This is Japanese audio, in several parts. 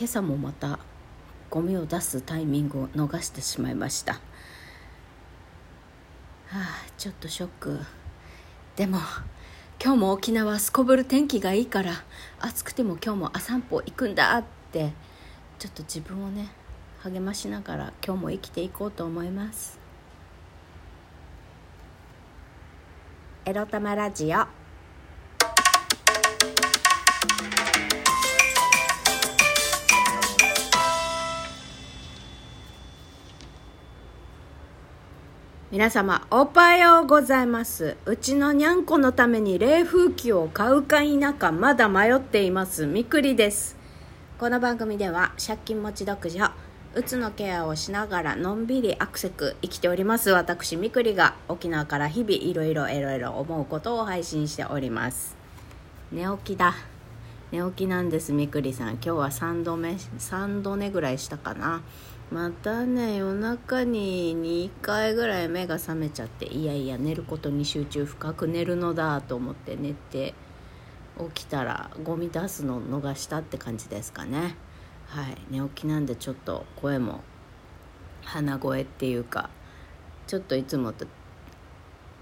今朝もまたゴミを出すタイミングを逃してしまいました。はあちょっとショック。でも今日も沖縄すこぶる天気がいいから暑くても今日も朝散歩行くんだってちょっと自分をね励ましながら今日も生きていこうと思います。エロ玉ラジオ。皆様おはようございます。うちのにゃんこのために冷風機を買うか否かまだ迷っています。みくりです。この番組では借金持ち独女うつのケアをしながらのんびりアクセク生きております。私みくりが沖縄から日々いろいろいろいろ思うことを配信しております。寝起きだ。寝起きなんですみくりさん。今日は3度目3度寝ぐらいしたかな。またね夜中に2回ぐらい目が覚めちゃっていやいや寝ることに集中深く寝るのだと思って寝て起きたらゴミ出すの逃したって感じですかね。はい。寝起きなんでちょっと声も鼻声っていうかちょっといつもと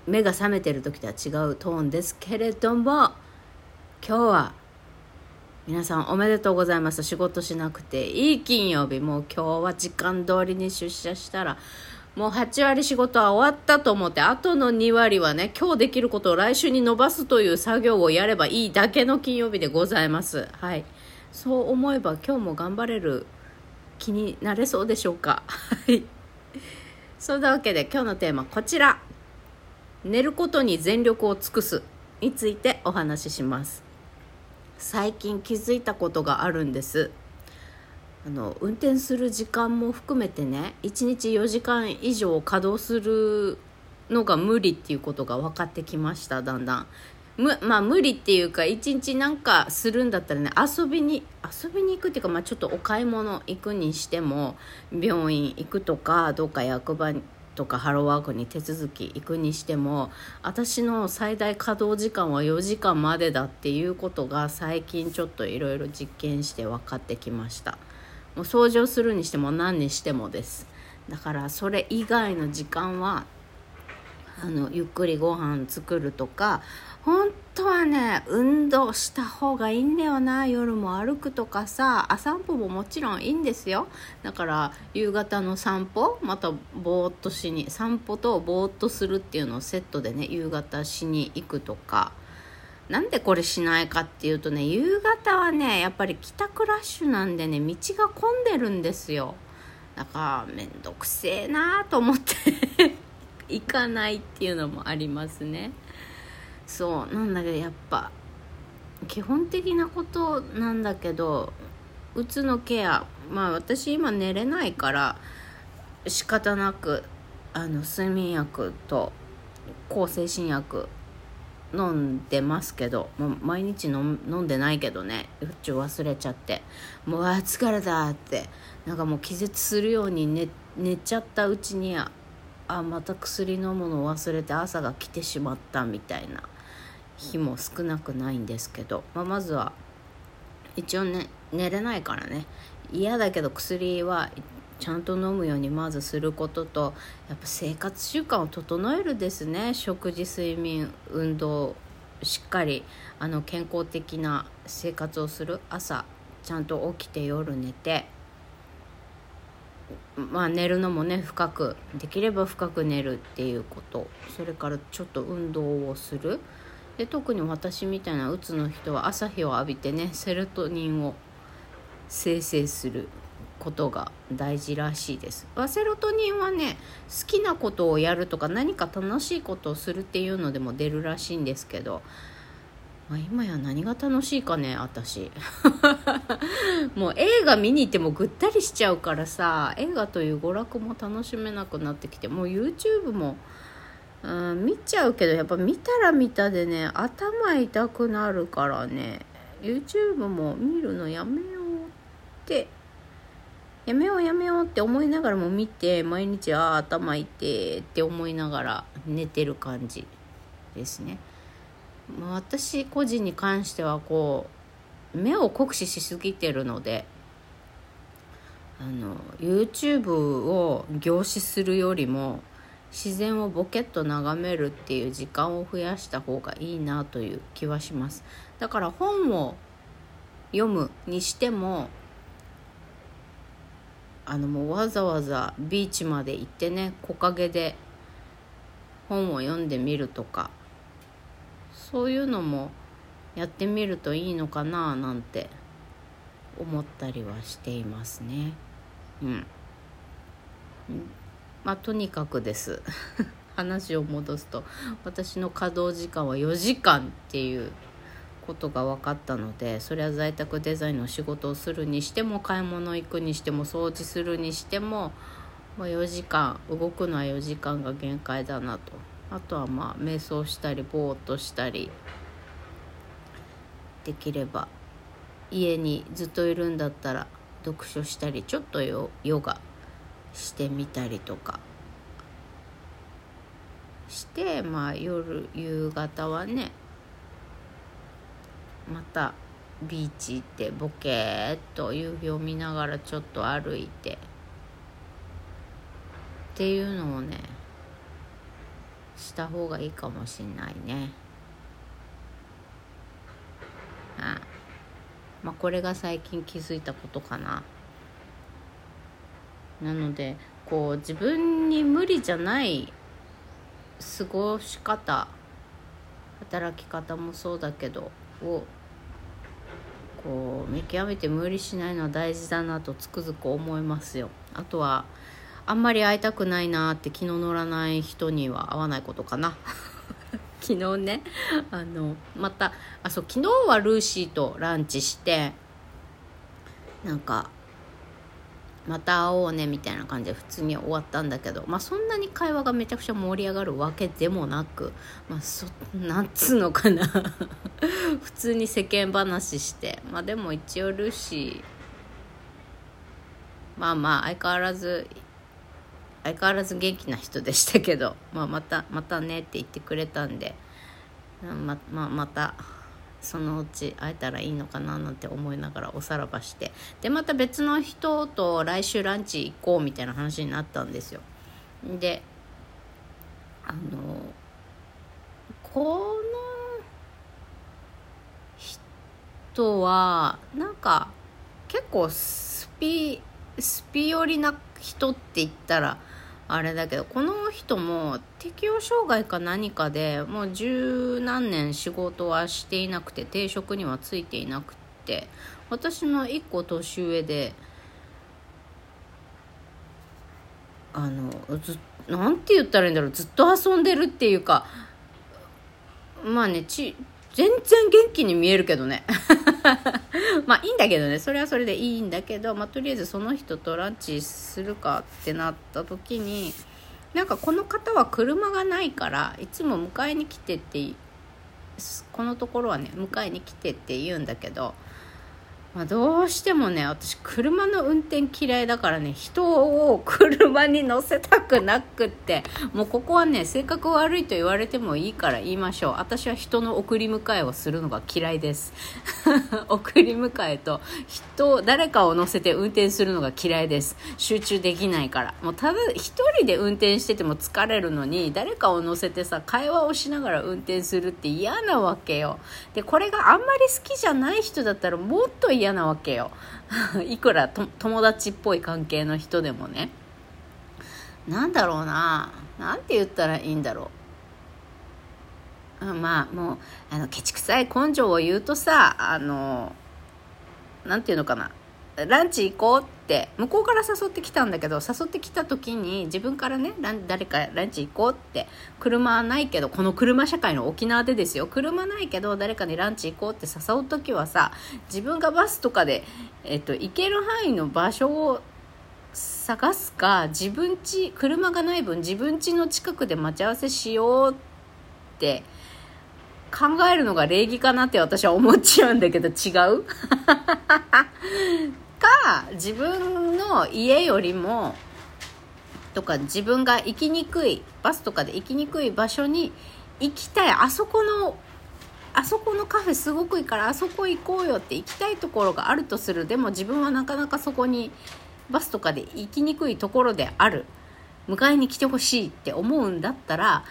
目が覚めてる時とは違うトーンですけれども今日は皆さんおめでとうございます。仕事しなくていい金曜日。もう今日は時間通りに出社したらもう8割仕事は終わったと思ってあとの2割はね今日できることを来週に伸ばすという作業をやればいいだけの金曜日でございます。はい。そう思えば今日も頑張れる気になれそうでしょうか？はい。そんなわけで今日のテーマこちら。寝ることに全力を尽くすについてお話しします。最近気づいたことがあるんです。あの運転する時間も含めてね1日4時間以上稼働するのが無理っていうことが分かってきましただんだん。むまあ無理っていうか1日なんかするんだったらね遊びに遊びに行くっていうか、まあ、ちょっとお買い物行くにしても病院行くとかどっか役場にとかハローワークに手続き行くにしても私の最大稼働時間は4時間までだっていうことが最近ちょっといろいろ実験して分かってきました。もう掃除をするにしても何にしてもです。だからそれ以外の時間はあのゆっくりご飯作るとか本当はね運動した方がいいんだよな。夜も歩くとかさあ散歩ももちろんいいんですよ。だから夕方の散歩またぼーっとしに散歩とぼーっとするっていうのをセットでね夕方しに行くとか。なんでこれしないかっていうとね夕方はねやっぱり帰宅ラッシュなんでね道が混んでるんですよ。だからめんどくせえなと思って 行かないっていうのもありますね。そうなんだけどやっぱ基本的なことなんだけどうつのケアまあ私今寝れないから仕方なくあの睡眠薬と抗精神薬飲んでますけどもう毎日飲んでないけどねうち忘れちゃってもうあ疲れたってなんかもう気絶するように寝寝ちゃったうちにあまた薬飲むの忘れて朝が来てしまったみたいな。日も少なくないんですけど、まあ、まずは一応ね寝れないからね。嫌だけど薬はちゃんと飲むようにまずすることとやっぱ生活習慣を整えるですね。食事睡眠運動しっかりあの健康的な生活をする。朝ちゃんと起きて夜寝てまあ寝るのもね深くできれば深く寝るっていうこと。それからちょっと運動をする。で特に私みたいなうつの人は朝日を浴びてねセロトニンを生成することが大事らしいです。セロトニンはね好きなことをやるとか何か楽しいことをするっていうのでも出るらしいんですけど、まあ、今や何が楽しいかね私。もう映画見に行ってもぐったりしちゃうからさ映画という娯楽も楽しめなくなってきてもう YouTube もうん、見ちゃうけどやっぱ見たら見たでね頭痛くなるからね YouTube も見るのやめようってやめようやめようって思いながらも見て毎日ああ頭痛いって思いながら寝てる感じですね。まあ、私個人に関してはこう目を酷使しすぎてるのであの YouTube を凝視するよりも自然をボケっと眺めるっていう時間を増やした方がいいなという気はします。だから本を読むにしてもあのもうわざわざビーチまで行ってね木陰で本を読んでみるとかそういうのもやってみるといいのかななんて思ったりはしていますね。うん。まあとにかくです。話を戻すと私の稼働時間は4時間っていうことが分かったのでそれは在宅デザインの仕事をするにしても買い物行くにしても掃除するにしても、ま4時間動くのは4時間が限界だなと。あとはまあ瞑想したりぼーっとしたりできれば家にずっといるんだったら読書したりちょっとヨガしてみたりとかしてまあ夜夕方はねまたビーチ行ってボケーっと夕日を見ながらちょっと歩いてっていうのをねした方がいいかもしんないね。あまあこれが最近気づいたことかな。なのでこう自分に無理じゃない過ごし方働き方もそうだけどをこう見極めて無理しないのは大事だなとつくづく思いますよ。あとはあんまり会いたくないなって気の乗らない人には会わないことかな。昨日ねあのまたあそう昨日はルーシーとランチしてなんかまた会おうねみたいな感じで普通に終わったんだけど、まあ、そんなに会話がめちゃくちゃ盛り上がるわけでもなく、まあ、そなんつうのかな 普通に世間話して、まあ、でも一応ルーシーまあまあ相変わらず相変わらず元気な人でしたけど、まあ、またまたねって言ってくれたんでまままた。そのうち会えたらいいのかななんて思いながらおさらばして。でまた別の人と来週ランチ行こうみたいな話になったんですよ。であのこの人はなんか結構スピスピ寄りな人って言ったらあれだけどこの人も適応障害か何かでもう十何年仕事はしていなくて定職にはついていなくて私の1個年上であのずなんて言ったらいいんだろうずっと遊んでるっていうかまあねち全然元気に見えるけどね。まあいいんだけどね。それはそれでいいんだけど、まあ、とりあえずその人とランチするかってなった時になんかこの方は車がないからいつも迎えに来てってこのところはね迎えに来てって言うんだけどまあ、どうしてもね私車の運転嫌いだからね人を車に乗せたくなくってもうここはね性格悪いと言われてもいいから言いましょう。私は人の送り迎えをするのが嫌いです。送り迎えと人誰かを乗せて運転するのが嫌いです。集中できないから。もうただ一人で運転してても疲れるのに誰かを乗せてさ会話をしながら運転するって嫌なわけよ。でこれがあんまり好きじゃない人だったらもっと嫌なわけよ。いくら友達っぽい関係の人でもね。なんだろうな。何て言ったらいいんだろう。まあもうあのケチくさい根性を言うとさあのなんて言うのかな。ランチ行こうって向こうから誘ってきたんだけど誘ってきた時に自分からね誰かランチ行こうって車はないけどこの車社会の沖縄でですよ。車ないけど誰かにランチ行こうって誘う時はさ自分がバスとかで、えっと、行ける範囲の場所を探すか自分家車がない分自分家の近くで待ち合わせしようって考えるのが礼儀かなって私は思っちゃうんだけど違う？か自分の家よりもとか自分が行きにくいバスとかで行きにくい場所に行きたい。あそこのあそこのカフェすごくいいからあそこ行こうよって行きたいところがあるとする。でも自分はなかなかそこにバスとかで行きにくいところである。迎えに来てほしいって思うんだったら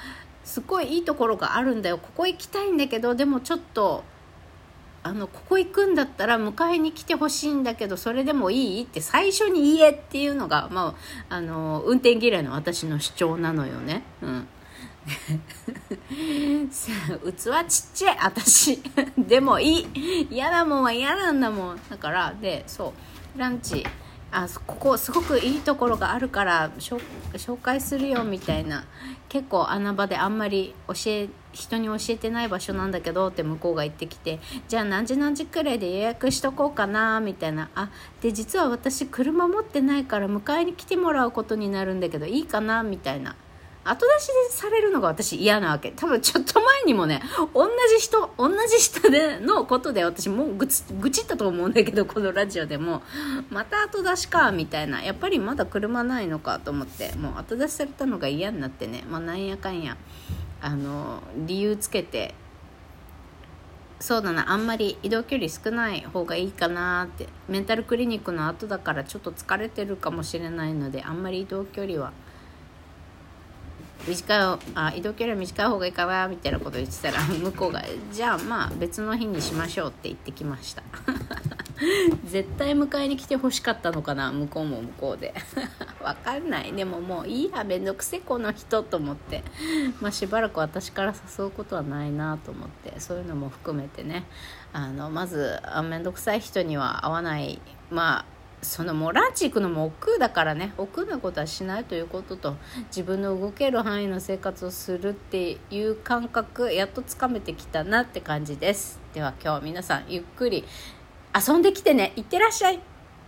すっごいいいところがあるんだよ。ここ行きたいんだけどでもちょっとあのここ行くんだったら迎えに来てほしいんだけどそれでもいい？って最初に言えっていうのが、まあ、あの運転嫌いの私の主張なのよね。うん。器ちっちゃい私でもいい。嫌なもんは嫌なんだもん。だからでそう。ランチ。あここすごくいいところがあるから紹介するよみたいな。結構穴場であんまり教え人に教えてない場所なんだけどって向こうが言ってきてじゃあ何時何時くらいで予約しとこうかなみたいな。あで実は私車持ってないから迎えに来てもらうことになるんだけどいいかなみたいな。後出しでされるのが私嫌なわけ。多分ちょっと前にもね、同じ人、同じ人でのことで私もう、愚痴ったと思うんだけど、このラジオでも、また後出しか、みたいな。やっぱりまだ車ないのかと思って、もう後出しされたのが嫌になってね、まあなんやかんや、あの、理由つけて、そうだな。あんまり移動距離少ない方がいいかなって。メンタルクリニックの後だからちょっと疲れてるかもしれないのであんまり移動距離は短いあ移動距離は短い方がいいかなみたいなこと言ってたら 向こうが「じゃあまあ別の日にしましょう」って言ってきました。絶対迎えに来てほしかったのかな向こうも向こうで。わかんない。でももういいやめんどくせこの人と思って。まあしばらく私から誘うことはないなと思って。そういうのも含めてね。あのまずあめんどくさい人には会わない。まあそのもうランチ行くのも億劫だからね。億劫なことはしないということと自分の動ける範囲の生活をするっていう感覚やっとつかめてきたなって感じです。では今日は皆さんゆっくり遊んできてね。いってらっしゃい。